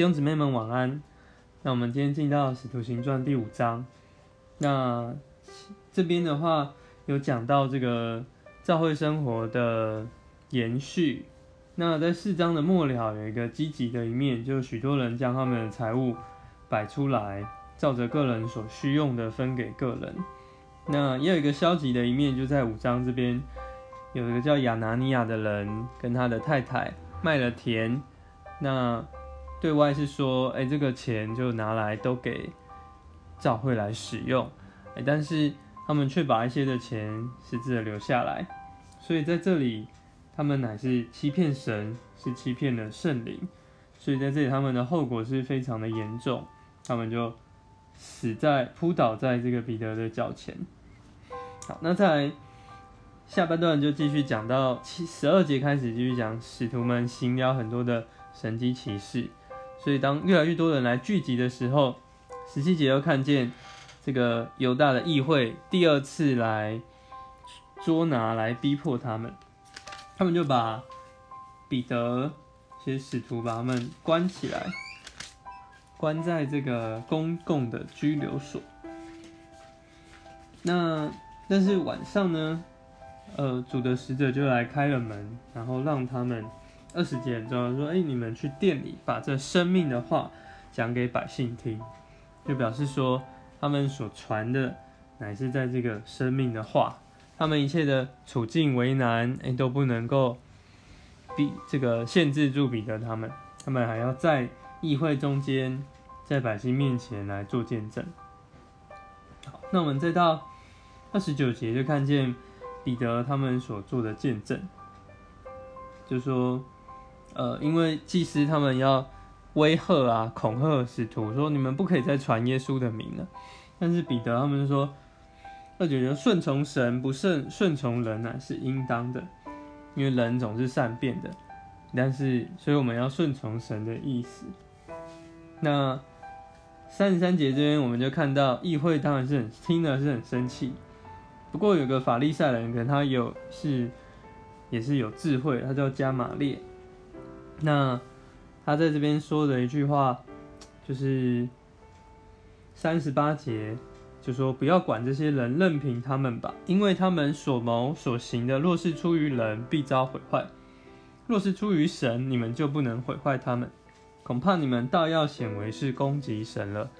弟兄姊妹们晚安。那我们今天进到《使徒行传》第五章。那这边的话有讲到这个教会生活的延续。那在四章的末了有一个积极的一面，就许多人将他们的财物摆出来，照着个人所需用的分给个人。那也有一个消极的一面，就在五章这边有一个叫亚拿尼亚的人跟他的太太卖了田。那对外是说，哎，这个钱就拿来都给教会来使用，哎，但是他们却把一些的钱私自的留下来，所以在这里他们乃是欺骗神，是欺骗了圣灵，所以在这里他们的后果是非常的严重，他们就死在扑倒在这个彼得的脚前。好，那在下半段就继续讲到七十二节开始继续讲使徒们行了很多的。神机骑士，所以当越来越多人来聚集的时候，十七节又看见这个犹大的议会第二次来捉拿、来逼迫他们，他们就把彼得、这些使徒把他们关起来，关在这个公共的拘留所。那但是晚上呢，呃，主的使者就来开了门，然后让他们。二十节之后说：“哎，你们去店里把这生命的话讲给百姓听，就表示说他们所传的乃是在这个生命的话，他们一切的处境为难，哎，都不能够比这个限制住彼得他们，他们还要在议会中间，在百姓面前来做见证。好，那我们再到二十九节就看见彼得他们所做的见证，就说。”呃，因为祭司他们要威吓啊、恐吓使徒，说你们不可以再传耶稣的名了。但是彼得他们说，二九九顺从神不顺顺从人乃是应当的，因为人总是善变的。但是，所以我们要顺从神的意思。那三十三节这边我们就看到议会当然是很听了是很生气，不过有个法利赛人，可能他有是也是有智慧，他叫加玛列。那他在这边说的一句话，就是三十八节，就说不要管这些人，任凭他们吧，因为他们所谋所行的，若是出于人，必遭毁坏；若是出于神，你们就不能毁坏他们。恐怕你们倒要显为是攻击神了。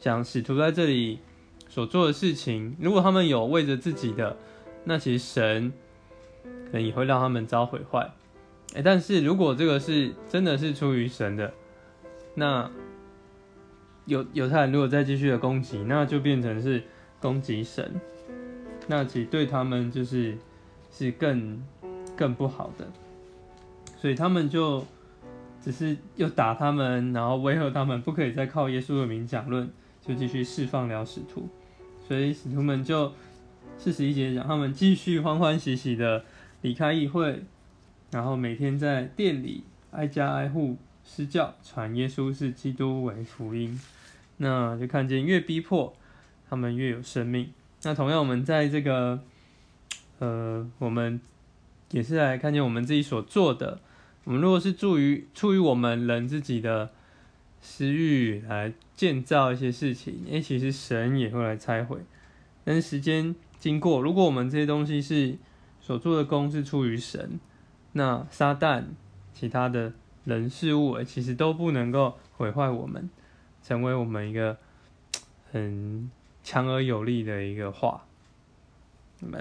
讲使徒在这里所做的事情，如果他们有为着自己的，那其实神可能也会让他们遭毁坏。哎，但是如果这个是真的是出于神的，那犹犹太人如果再继续的攻击，那就变成是攻击神，那其实对他们就是是更更不好的，所以他们就只是又打他们，然后威吓他们，不可以再靠耶稣的名讲论，就继续释放了使徒，所以使徒们就四十一节讲，他们继续欢欢喜喜的离开议会。然后每天在店里挨家挨户施教，传耶稣是基督为福音，那就看见越逼迫他们越有生命。那同样，我们在这个呃，我们也是来看见我们自己所做的。我们如果是助于出于我们人自己的私欲来建造一些事情，诶，其实神也会来拆毁。但是时间经过，如果我们这些东西是所做的功是出于神。那撒旦、其他的人事物，其实都不能够毁坏我们，成为我们一个很强而有力的一个话。那么